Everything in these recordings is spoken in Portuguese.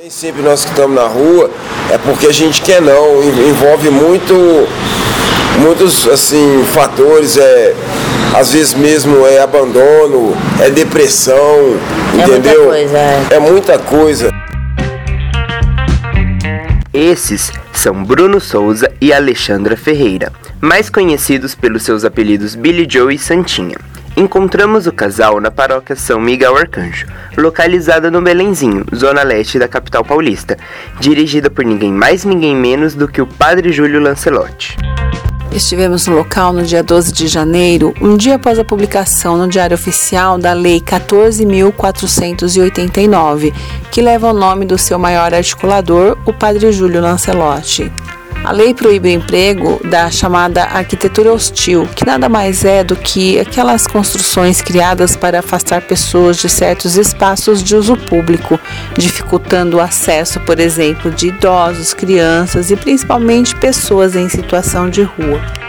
Nem sempre nós que estamos na rua é porque a gente quer não, envolve muito muitos assim fatores, é às vezes mesmo é abandono, é depressão, é entendeu? Muita coisa, é. é muita coisa. Esses são Bruno Souza e Alexandra Ferreira, mais conhecidos pelos seus apelidos Billy Joe e Santinha. Encontramos o casal na paróquia São Miguel Arcanjo, localizada no Belenzinho, zona leste da capital paulista, dirigida por ninguém mais ninguém menos do que o Padre Júlio Lancelotti. Estivemos no local no dia 12 de janeiro, um dia após a publicação no Diário Oficial da Lei 14.489, que leva o nome do seu maior articulador, o Padre Júlio Lancelotti. A lei proíbe o emprego da chamada arquitetura hostil, que nada mais é do que aquelas construções criadas para afastar pessoas de certos espaços de uso público, dificultando o acesso, por exemplo, de idosos, crianças e principalmente pessoas em situação de rua.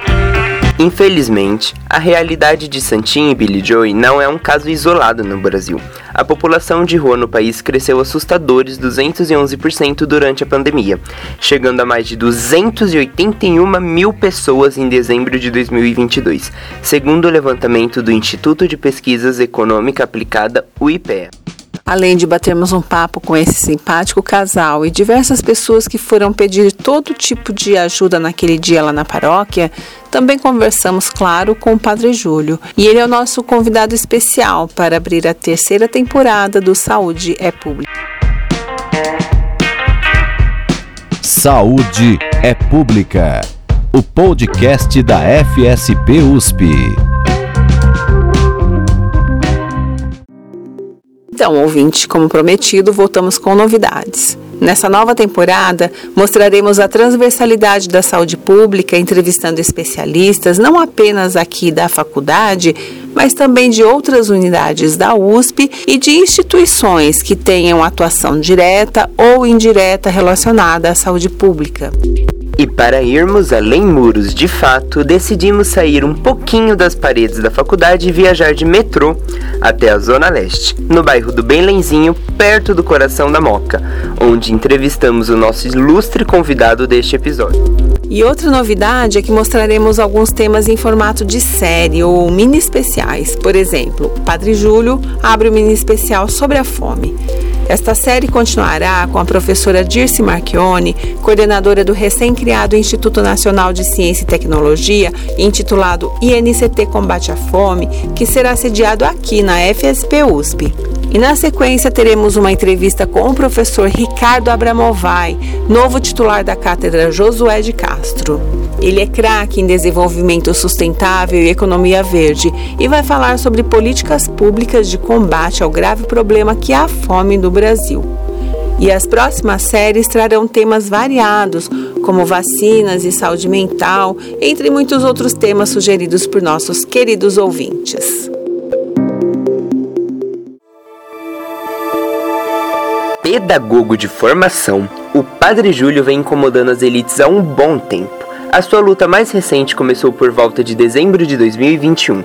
Infelizmente, a realidade de Santinho e Billy Joy não é um caso isolado no Brasil. A população de rua no país cresceu assustadores 211% durante a pandemia, chegando a mais de 281 mil pessoas em dezembro de 2022, segundo o levantamento do Instituto de Pesquisas Econômica Aplicada, o IPEA. Além de batermos um papo com esse simpático casal e diversas pessoas que foram pedir todo tipo de ajuda naquele dia lá na paróquia, também conversamos, claro, com o Padre Júlio. E ele é o nosso convidado especial para abrir a terceira temporada do Saúde é Pública. Saúde é Pública, o podcast da FSP USP. Então, ouvinte, como prometido, voltamos com novidades. Nessa nova temporada, mostraremos a transversalidade da saúde pública, entrevistando especialistas, não apenas aqui da faculdade, mas também de outras unidades da USP e de instituições que tenham atuação direta ou indireta relacionada à saúde pública. E para irmos além muros de fato, decidimos sair um pouquinho das paredes da faculdade e viajar de metrô até a Zona Leste, no bairro do Benlenzinho, perto do coração da Moca, onde entrevistamos o nosso ilustre convidado deste episódio. E outra novidade é que mostraremos alguns temas em formato de série ou mini especiais. Por exemplo, Padre Júlio abre o um mini especial sobre a fome. Esta série continuará com a professora Dirce Marchione, coordenadora do recém-criado Instituto Nacional de Ciência e Tecnologia, intitulado INCT Combate à Fome, que será sediado aqui na FSP USP. E na sequência teremos uma entrevista com o professor Ricardo Abramovai, novo titular da cátedra Josué de Castro. Ele é craque em desenvolvimento sustentável e economia verde e vai falar sobre políticas públicas de combate ao grave problema que é a fome no Brasil. E as próximas séries trarão temas variados, como vacinas e saúde mental, entre muitos outros temas sugeridos por nossos queridos ouvintes. Pedagogo de formação, o Padre Júlio vem incomodando as elites há um bom tempo. A sua luta mais recente começou por volta de dezembro de 2021,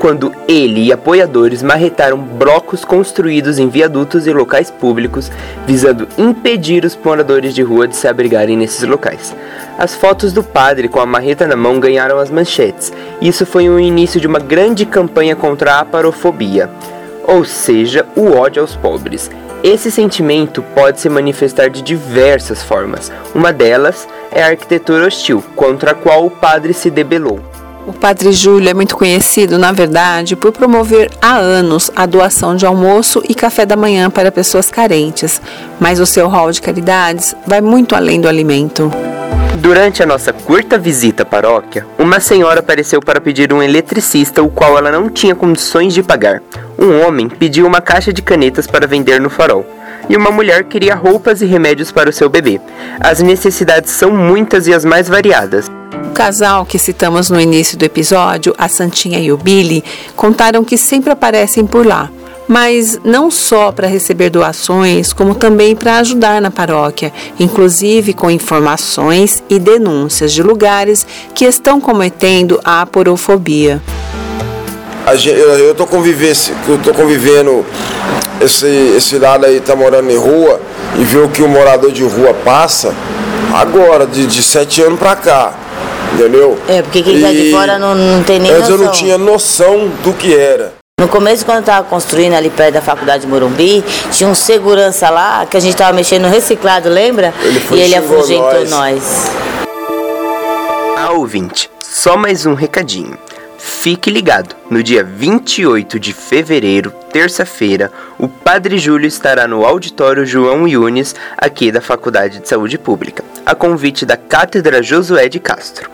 quando ele e apoiadores marretaram blocos construídos em viadutos e locais públicos, visando impedir os moradores de rua de se abrigarem nesses locais. As fotos do padre com a marreta na mão ganharam as manchetes. Isso foi o início de uma grande campanha contra a aparofobia, ou seja, o ódio aos pobres. Esse sentimento pode se manifestar de diversas formas. Uma delas é a arquitetura hostil, contra a qual o padre se debelou. O Padre Júlio é muito conhecido, na verdade, por promover há anos a doação de almoço e café da manhã para pessoas carentes, mas o seu rol de caridades vai muito além do alimento. Durante a nossa curta visita à paróquia, uma senhora apareceu para pedir um eletricista, o qual ela não tinha condições de pagar. Um homem pediu uma caixa de canetas para vender no farol. E uma mulher queria roupas e remédios para o seu bebê. As necessidades são muitas e as mais variadas. O casal que citamos no início do episódio, a Santinha e o Billy, contaram que sempre aparecem por lá mas não só para receber doações, como também para ajudar na paróquia, inclusive com informações e denúncias de lugares que estão cometendo a aporofobia. Eu estou convivendo, esse, esse lado aí tá morando em rua e ver o que o morador de rua passa agora, de, de sete anos pra cá. Entendeu? É, porque quem tá de fora não, não tem nem Antes noção. eu não tinha noção do que era. No começo, quando eu tava construindo ali perto da faculdade de Morumbi, tinha um segurança lá que a gente tava mexendo no reciclado, lembra? Ele e ele afugentou nós. nós. Ah, ouvinte, só mais um recadinho. Fique ligado, no dia 28 de fevereiro, terça-feira, o Padre Júlio estará no auditório João Yunes, aqui da Faculdade de Saúde Pública, a convite da Cátedra Josué de Castro.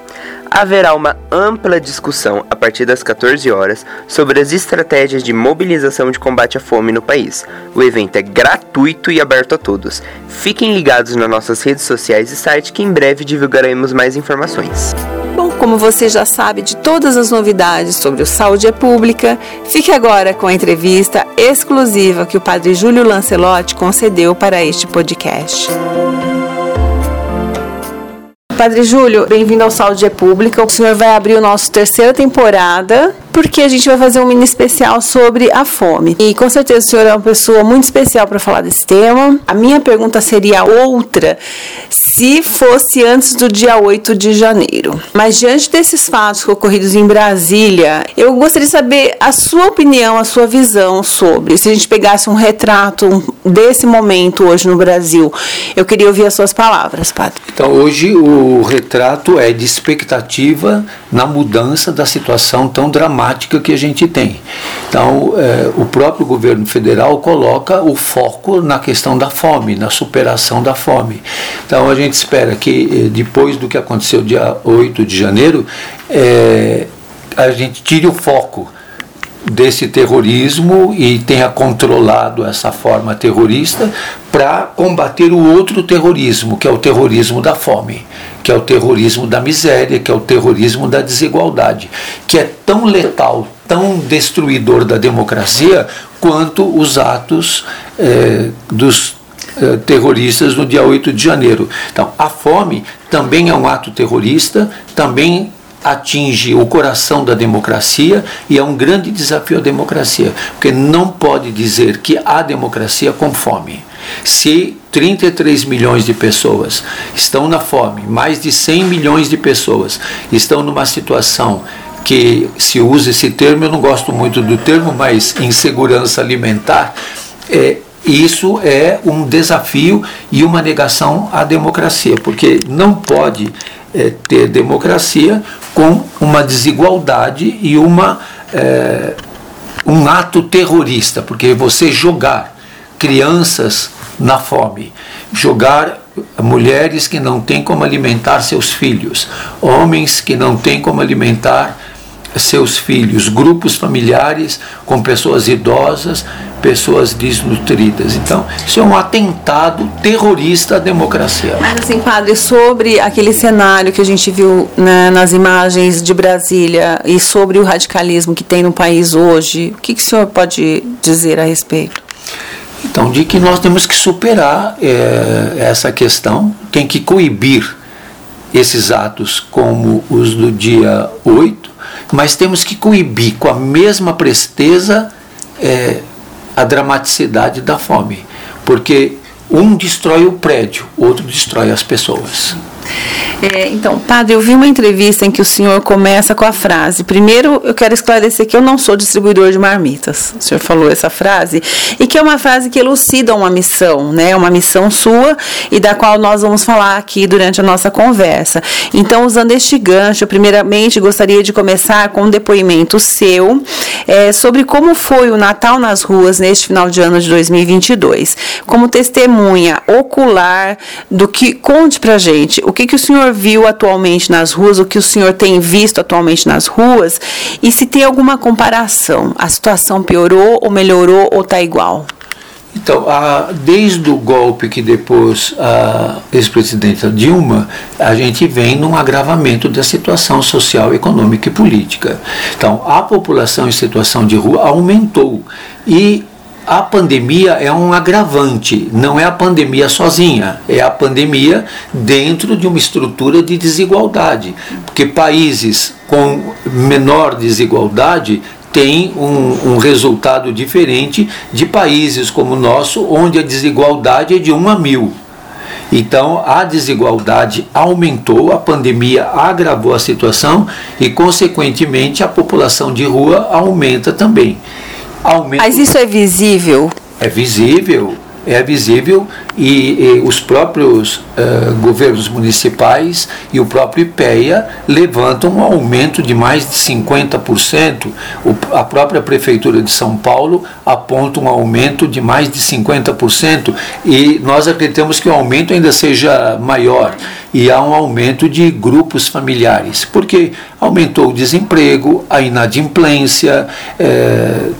Haverá uma ampla discussão a partir das 14 horas sobre as estratégias de mobilização de combate à fome no país. O evento é gratuito e aberto a todos. Fiquem ligados nas nossas redes sociais e site que em breve divulgaremos mais informações. Bom, como você já sabe de todas as novidades sobre o Saúde é Pública, fique agora com a entrevista exclusiva que o Padre Júlio Lancelotti concedeu para este podcast. Padre Júlio, bem-vindo ao Saúde é Pública. O senhor vai abrir o nosso terceira temporada, porque a gente vai fazer um mini especial sobre a fome. E com certeza o senhor é uma pessoa muito especial para falar desse tema. A minha pergunta seria outra, se fosse antes do dia 8 de janeiro. Mas diante desses fatos ocorridos em Brasília, eu gostaria de saber a sua opinião, a sua visão sobre, se a gente pegasse um retrato desse momento hoje no Brasil. Eu queria ouvir as suas palavras, padre. Então, hoje o retrato é de expectativa na mudança da situação tão dramática que a gente tem. Então, eh, o próprio governo federal coloca o foco na questão da fome, na superação da fome. Então, a gente espera que, eh, depois do que aconteceu dia 8 de janeiro, eh, a gente tire o foco desse terrorismo e tenha controlado essa forma terrorista para combater o outro terrorismo, que é o terrorismo da fome, que é o terrorismo da miséria, que é o terrorismo da desigualdade, que é tão letal, tão destruidor da democracia quanto os atos eh, dos eh, terroristas no dia 8 de janeiro. Então, a fome também é um ato terrorista, também atinge o coração da democracia e é um grande desafio à democracia, porque não pode dizer que há democracia com fome. Se 33 milhões de pessoas estão na fome, mais de 100 milhões de pessoas estão numa situação que se usa esse termo, eu não gosto muito do termo, mas insegurança alimentar, é, isso é um desafio e uma negação à democracia, porque não pode é, ter democracia com uma desigualdade e uma, é, um ato terrorista, porque você jogar crianças na fome, jogar mulheres que não têm como alimentar seus filhos, homens que não têm como alimentar seus filhos, grupos familiares com pessoas idosas, pessoas desnutridas. Então, isso é um atentado terrorista à democracia. Mas assim, padre, sobre aquele cenário que a gente viu né, nas imagens de Brasília e sobre o radicalismo que tem no país hoje, o que, que o senhor pode dizer a respeito? Então, de que nós temos que superar é, essa questão, tem que coibir esses atos como os do dia 8, mas temos que coibir com a mesma presteza é, a dramaticidade da fome, porque um destrói o prédio, outro destrói as pessoas. É, então, padre, eu vi uma entrevista em que o senhor começa com a frase: primeiro, eu quero esclarecer que eu não sou distribuidor de marmitas. O senhor falou essa frase, e que é uma frase que elucida uma missão, né? Uma missão sua e da qual nós vamos falar aqui durante a nossa conversa. Então, usando este gancho, primeiramente gostaria de começar com um depoimento seu é, sobre como foi o Natal nas ruas neste final de ano de 2022. Como testemunha ocular do que. Conte pra gente o que, que o senhor viu atualmente nas ruas, o que o senhor tem visto atualmente nas ruas e se tem alguma comparação. A situação piorou ou melhorou ou está igual? Então, a, desde o golpe que depois a ex-presidenta Dilma, a gente vem num agravamento da situação social, econômica e política. Então, a população em situação de rua aumentou e a pandemia é um agravante, não é a pandemia sozinha, é a pandemia dentro de uma estrutura de desigualdade, porque países com menor desigualdade tem um, um, resultado diferente de países como o nosso, onde a desigualdade é de 1 a mil. Então a desigualdade aumentou, a pandemia agravou a situação e, consequentemente, a população de rua aumenta também. Aumenta... Mas isso é visível? É visível é visível e, e os próprios uh, governos municipais e o próprio IPEA levantam um aumento de mais de 50%. O, a própria Prefeitura de São Paulo aponta um aumento de mais de 50% e nós acreditamos que o aumento ainda seja maior e há um aumento de grupos familiares, porque aumentou o desemprego, a inadimplência, eh,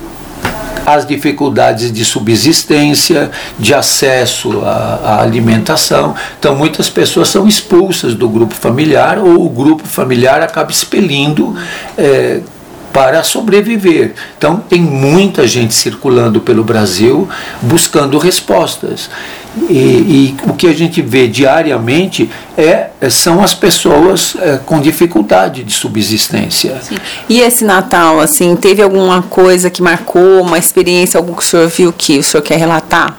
as dificuldades de subsistência, de acesso à, à, alimentação. Então, muitas pessoas são expulsas do grupo familiar ou o grupo familiar acaba expelindo. É, para sobreviver. Então, tem muita gente circulando pelo Brasil buscando respostas. E, e, o que a gente vê diariamente é, é são as pessoas é, com dificuldade de subsistência. Sim. E esse Natal, assim, teve alguma coisa que marcou, uma experiência, algo que o senhor viu que o senhor quer relatar?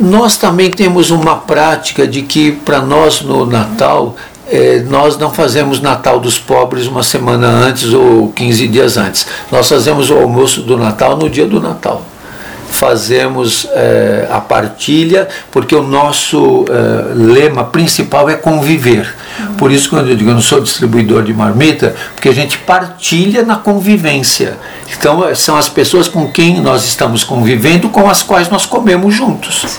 Nós também temos uma prática de que para nós no Natal é, nós não fazemos Natal dos pobres uma semana antes ou 15 dias antes. Nós fazemos o almoço do Natal no dia do Natal fazemos é, a partilha, porque o nosso é, lema principal é conviver. Por isso, quando eu digo eu não sou distribuidor de marmita, porque a gente partilha na convivência. Então, são as pessoas com quem nós estamos convivendo, com as quais nós comemos juntos.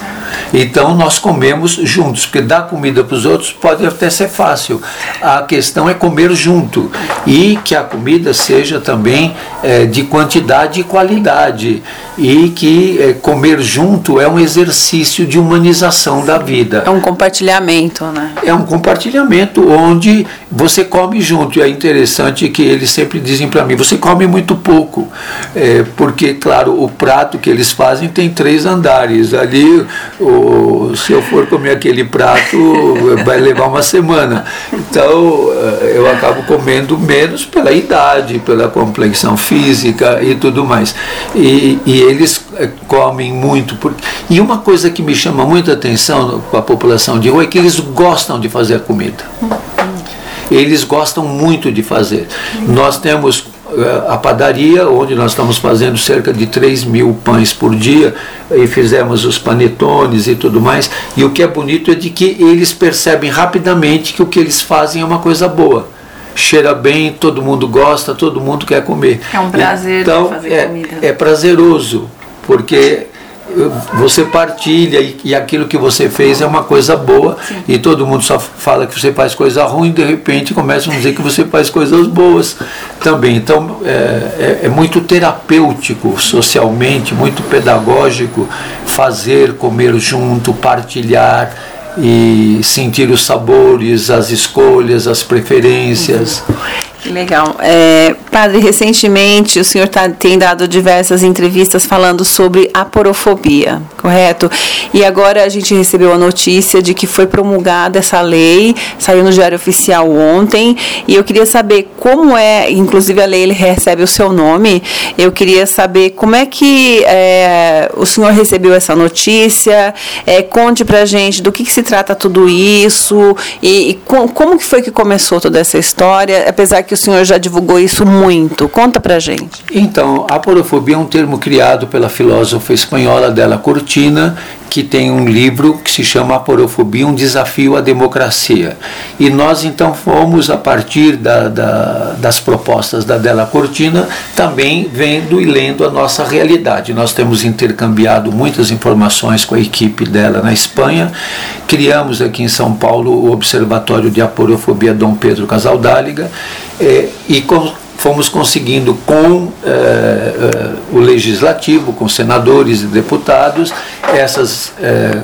Então, nós comemos juntos, porque dar comida para os outros pode até ser fácil. A questão é comer junto e que a comida seja também é, de quantidade e qualidade e que é, comer junto é um exercício de humanização da vida. É um compartilhamento, né? É um compartilhamento onde você come junto. E é interessante que eles sempre dizem para mim: você come muito pouco, é, porque, claro, o prato que eles fazem tem três andares. Ali, o, se eu for comer aquele prato, vai levar uma semana. Então, é, eu acabo comendo menos pela idade, pela complexão física e tudo mais. E, e eles é, comem muito. Por... E uma coisa que me chama muita atenção com a população de rua é que eles gostam de fazer comida. Eles gostam muito de fazer. Nós temos a padaria, onde nós estamos fazendo cerca de 3 mil pães por dia, e fizemos os panetones e tudo mais. E o que é bonito é de que eles percebem rapidamente que o que eles fazem é uma coisa boa cheira bem, todo mundo gosta, todo mundo quer comer. É um prazer então, fazer é, comida. É prazeroso, porque você partilha e, e, aquilo que você fez é uma coisa boa Sim. e todo mundo só fala que você faz coisa ruim de repente começam a dizer que você faz coisas boas também então é, é, é muito terapêutico socialmente muito pedagógico fazer comer junto partilhar e sentir os sabores, as escolhas, as preferências. Que legal. É, padre, recentemente o senhor tá, tem dado diversas entrevistas falando sobre a porofobia, correto? E agora a gente recebeu a notícia de que foi promulgada essa lei, saiu no Diário Oficial ontem, e eu queria saber como é, inclusive a lei ele recebe o seu nome, eu queria saber como é que é, o senhor recebeu essa notícia, é, conte pra gente do que, que se trata tudo isso, e, e com, como que foi que começou toda essa história, apesar que o senhor já divulgou isso muito. Conta pra gente. Então, a porofobia é um termo criado pela filósofa espanhola Della Cortina, que tem um livro que se chama Aporofobia, um desafio à democracia. E nós então fomos, a partir da, da, das propostas da Della Cortina, também vendo e lendo a nossa realidade. Nós temos intercambiado muitas informações com a equipe dela na Espanha, criamos aqui em São Paulo o Observatório de Aporofobia Dom Pedro Casaldáliga, eh, e fomos conseguindo com eh, eh, o legislativo, com senadores e deputados, essas, eh,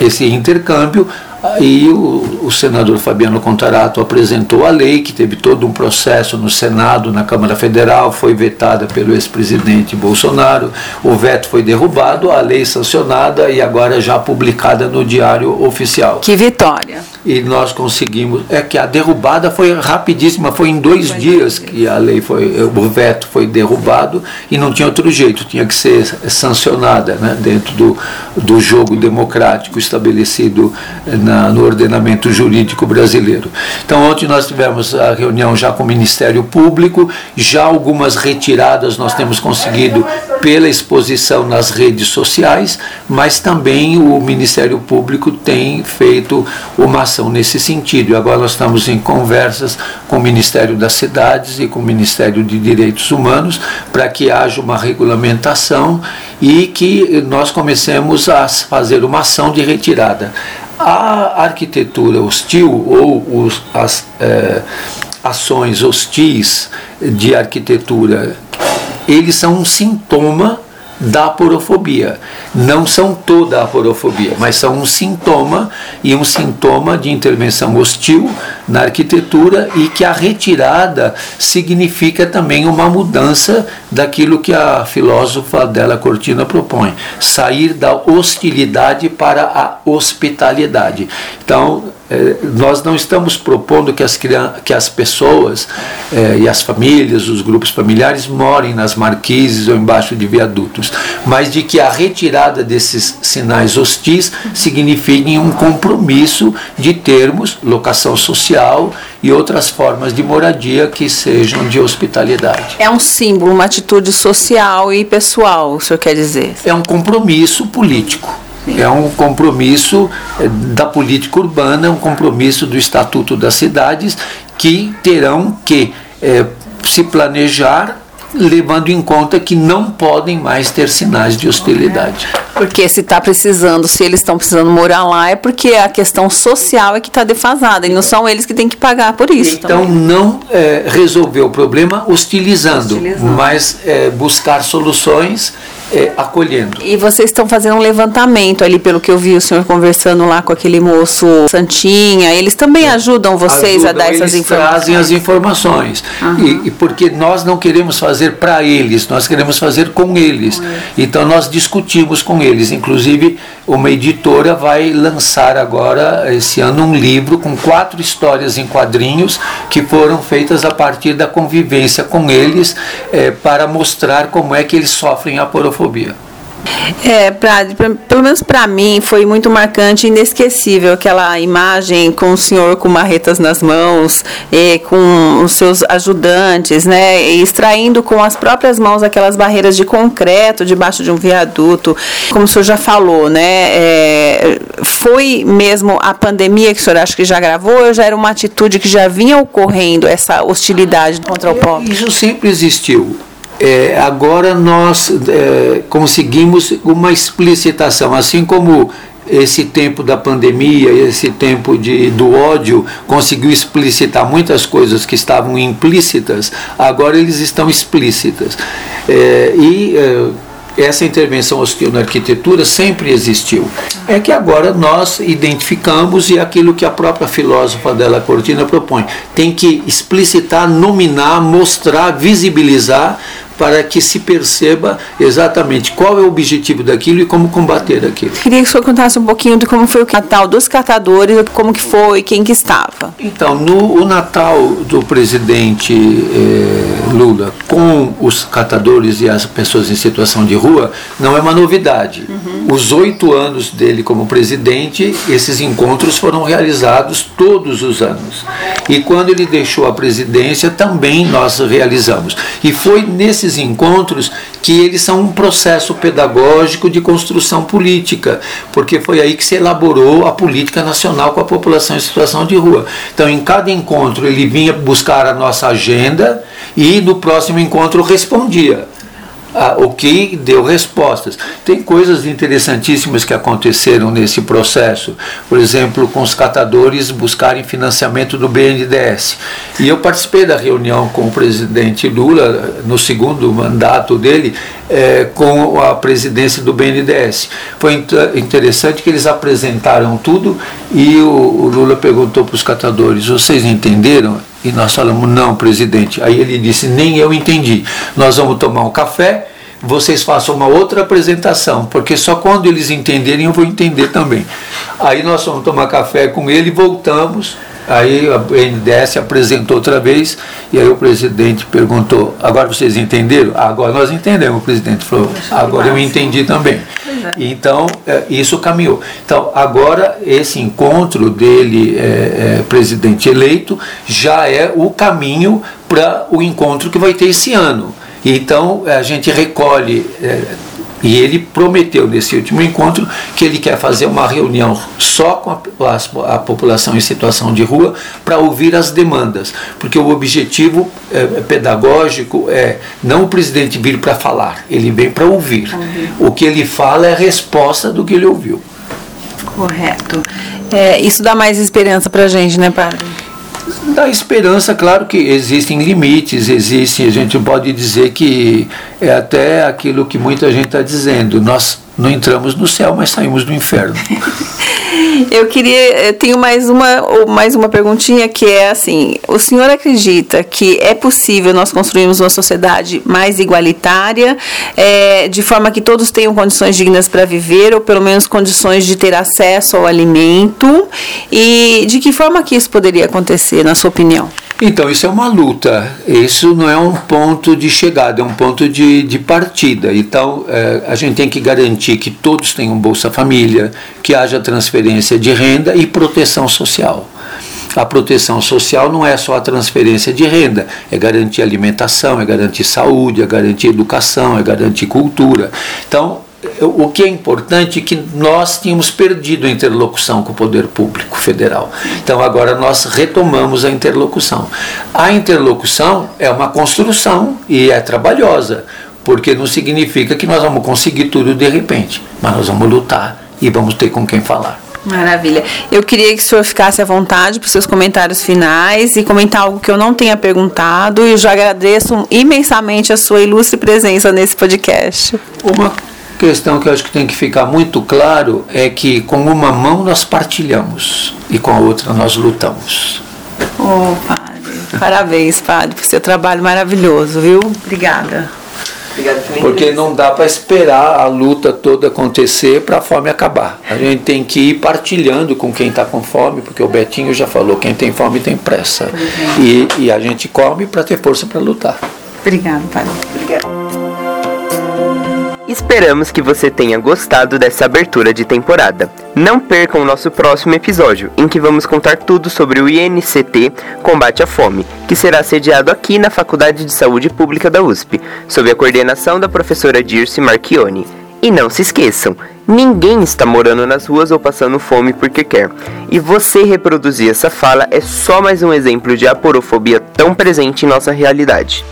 esse intercâmbio, Aí o, o, senador Fabiano Contarato apresentou a lei, que teve todo um processo no Senado, na Câmara Federal, foi vetada pelo ex-presidente Bolsonaro, o veto foi derrubado, a lei sancionada e agora já publicada no Diário Oficial. Que vitória! E nós conseguimos. É que a derrubada foi rapidíssima, foi em dois foi dias que a lei foi, o veto foi derrubado e não tinha outro jeito, tinha que ser sancionada né, dentro do, do jogo democrático estabelecido na na, no ordenamento jurídico brasileiro. Então, ontem nós tivemos a reunião já com o Ministério Público, já algumas retiradas nós temos conseguido pela exposição nas redes sociais, mas também o Ministério Público tem feito uma nesse sentido. E agora nós estamos em conversas com o Ministério das Cidades e com o Ministério de Direitos Humanos para que haja uma regulamentação e que nós comecemos a fazer uma ação de retirada. A arquitetura hostil ou os, as é, ações hostis de arquitetura, eles são um sintoma da aporofobia. Não são toda a aporofobia, mas são um sintoma e um sintoma de intervenção hostil na arquitetura e que a retirada significa também uma mudança daquilo que a filósofa Della Cortina propõe, sair da hostilidade para a hospitalidade. Então, nós não estamos propondo que as, que as pessoas é, e as famílias, os grupos familiares, morem nas marquises ou embaixo de viadutos, mas de que a retirada desses sinais hostis signifique um compromisso de termos locação social e outras formas de moradia que sejam de hospitalidade. É um símbolo, uma atitude social e pessoal, o senhor quer dizer? É um compromisso político. É um compromisso eh, da política urbana, um compromisso do Estatuto das Cidades, que terão que é, se planejar levando em conta que não podem mais ter sinais de hostilidade. Porque se está precisando, se eles estão precisando morar lá, é porque a questão social é que está defasada, e não são eles que têm que pagar por isso. Então, também. não é, resolver o problema hostilizando, hostilizando. mas é, buscar soluções é, acolhendo. E vocês estão fazendo um levantamento ali, pelo que eu vi o senhor conversando lá com aquele moço Santinha. Eles também ajudam vocês ajudam, a dar essas informações? trazem as informações. E, e, porque nós não queremos fazer para eles, nós queremos fazer com eles. eles. Então nós discutimos com eles. Inclusive, uma editora vai lançar agora, esse ano, um livro com quatro histórias em quadrinhos que foram feitas a partir da convivência com eles, é, para mostrar como é que eles sofrem a porofobia É, pra, pra, pelo menos para mim foi muito marcante e inesquecível aquela imagem com o senhor com marretas nas mãos, e com os seus ajudantes, né, extraindo com as próprias mãos aquelas barreiras de concreto debaixo de um viaduto, como o senhor já falou, né, é, foi mesmo a pandemia que o senhor acha que já gravou ou já era uma atitude que já vinha ocorrendo, essa hostilidade contra o povo? Isso sempre existiu é, agora nós é, conseguimos uma explicitação, assim como esse tempo da pandemia, esse tempo de, do ódio, conseguiu explicitar muitas coisas que estavam implícitas, agora eles estão explícitas. É, e é, essa intervenção na arquitetura sempre existiu. É que agora nós identificamos e aquilo que a própria filósofa dela Cortina propõe, tem que explicitar, nominar, mostrar, visibilizar para que se perceba exatamente qual é o objetivo daquilo e como combater aquilo. Queria que o senhor contasse um pouquinho de como foi o Natal dos catadores, como que foi, quem que estava. Então, no o Natal do presidente eh, Lula com os catadores e as pessoas em situação de rua não é uma novidade. Uhum. Os oito anos dele como presidente, esses encontros foram realizados todos os anos. E quando ele deixou a presidência, também nós realizamos. E foi nesse esses encontros que eles são um processo pedagógico de construção política, porque foi aí que se elaborou a política nacional com a população em situação de rua. Então, em cada encontro, ele vinha buscar a nossa agenda e no próximo encontro respondia o que deu respostas. Tem coisas interessantíssimas que aconteceram nesse processo, por exemplo, com os catadores buscarem financiamento do BNDES. E eu participei da reunião com o presidente Lula no segundo mandato dele, é, com a presidência do BNDES. Foi interessante que eles apresentaram tudo e o, o Lula perguntou para os catadores: vocês entenderam? E nós falamos: não, presidente. Aí ele disse: nem eu entendi. Nós vamos tomar um café vocês façam uma outra apresentação, porque só quando eles entenderem eu vou entender também. Aí nós fomos tomar café com ele voltamos. Aí a BNDES apresentou outra vez, e aí o presidente perguntou: agora vocês entenderam? agora nós entendemos, o presidente falou, agora eu entendi também. Então, é, isso caminhou. Então, agora, esse encontro dele, é, é, presidente eleito, já é o caminho para o encontro que vai ter esse ano. Então a gente recolhe. É, e ele prometeu nesse último encontro que ele quer fazer uma reunião só com a, a, a população em situação de rua para ouvir as demandas, porque o objetivo é, é pedagógico é não o presidente vir para falar, ele vem para ouvir. Uhum. O que ele fala é a resposta do que ele ouviu. Correto. É, isso dá mais esperança para a gente, né, padre? Da esperança, claro que existem limites, existem, a gente pode dizer que é até aquilo que muita gente está dizendo, nós não entramos no céu, mas saímos do inferno. Eu queria, eu tenho mais uma, mais uma perguntinha que é assim: o senhor acredita que é possível nós construirmos uma sociedade mais igualitária, é, de forma que todos tenham condições dignas para viver, ou pelo menos condições de ter acesso ao alimento? E de que forma que isso poderia acontecer, na sua opinião? Então, isso é uma luta, isso não é um ponto de chegada, é um ponto de, de partida. Então, é, a gente tem que garantir que todos tenham Bolsa Família, que haja transferência de renda e proteção social. A proteção social não é só a transferência de renda, é garantir alimentação, é garantir saúde, é garantir educação, é garantir cultura. Então, o que é importante é que nós tínhamos perdido a interlocução com o poder público federal. Então agora nós retomamos a interlocução. A interlocução é uma construção e é trabalhosa, porque não significa que nós vamos conseguir tudo de repente, mas nós vamos lutar e vamos ter com quem falar. Maravilha. Eu queria que o senhor ficasse à vontade para os seus comentários finais e comentar algo que eu não tenha perguntado. E eu já agradeço imensamente a sua ilustre presença nesse podcast. Uma questão que eu acho que tem que ficar muito claro é que com uma mão nós partilhamos e com a outra nós lutamos. Oh, padre. Parabéns, padre, por seu trabalho maravilhoso, viu? Obrigada. Porque não dá para esperar a luta toda acontecer para a fome acabar. A gente tem que ir partilhando com quem está com fome, porque o Betinho já falou: quem tem fome tem pressa. E, e a gente come para ter força para lutar. Obrigada, padre. Obrigada. Esperamos que você tenha gostado dessa abertura de temporada. Não percam o nosso próximo episódio, em que vamos contar tudo sobre o INCT Combate à Fome, que será sediado aqui na Faculdade de Saúde Pública da USP, sob a coordenação da professora Dirce Marchione. E não se esqueçam, ninguém está morando nas ruas ou passando fome porque quer. E você reproduzir essa fala é só mais um exemplo de aporofobia tão presente em nossa realidade.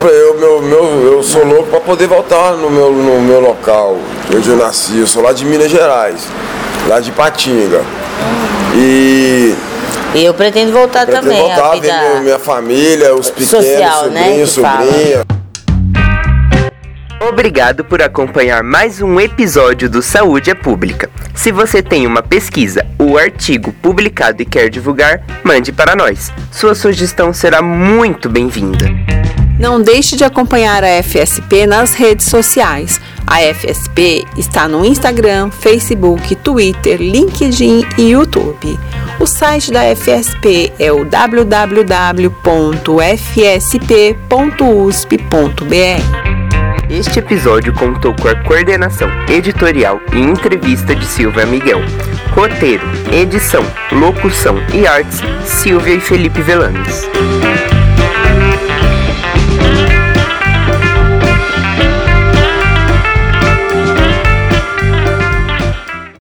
Eu, meu, meu, eu sou louco para poder voltar no meu, no meu local, onde eu nasci. Eu sou lá de Minas Gerais, lá de Patinga. E. Eu pretendo voltar pretendo também. voltar, ver minha, minha, família, os pequenos, Social, sobrinhos, né, sobrinha. Obrigado por acompanhar mais um episódio do Saúde é Pública. Se você tem uma pesquisa ou artigo publicado e quer divulgar, mande para nós. Sua sugestão será muito bem-vinda. Não deixe de acompanhar a FSP nas redes sociais. A FSP está no Instagram, Facebook, Twitter, LinkedIn e YouTube. O site da FSP é o www.fsp.usp.br. Este episódio contou com a coordenação editorial e entrevista de Silvia Miguel. Roteiro, edição, locução e artes, Silvia e Felipe Velanes.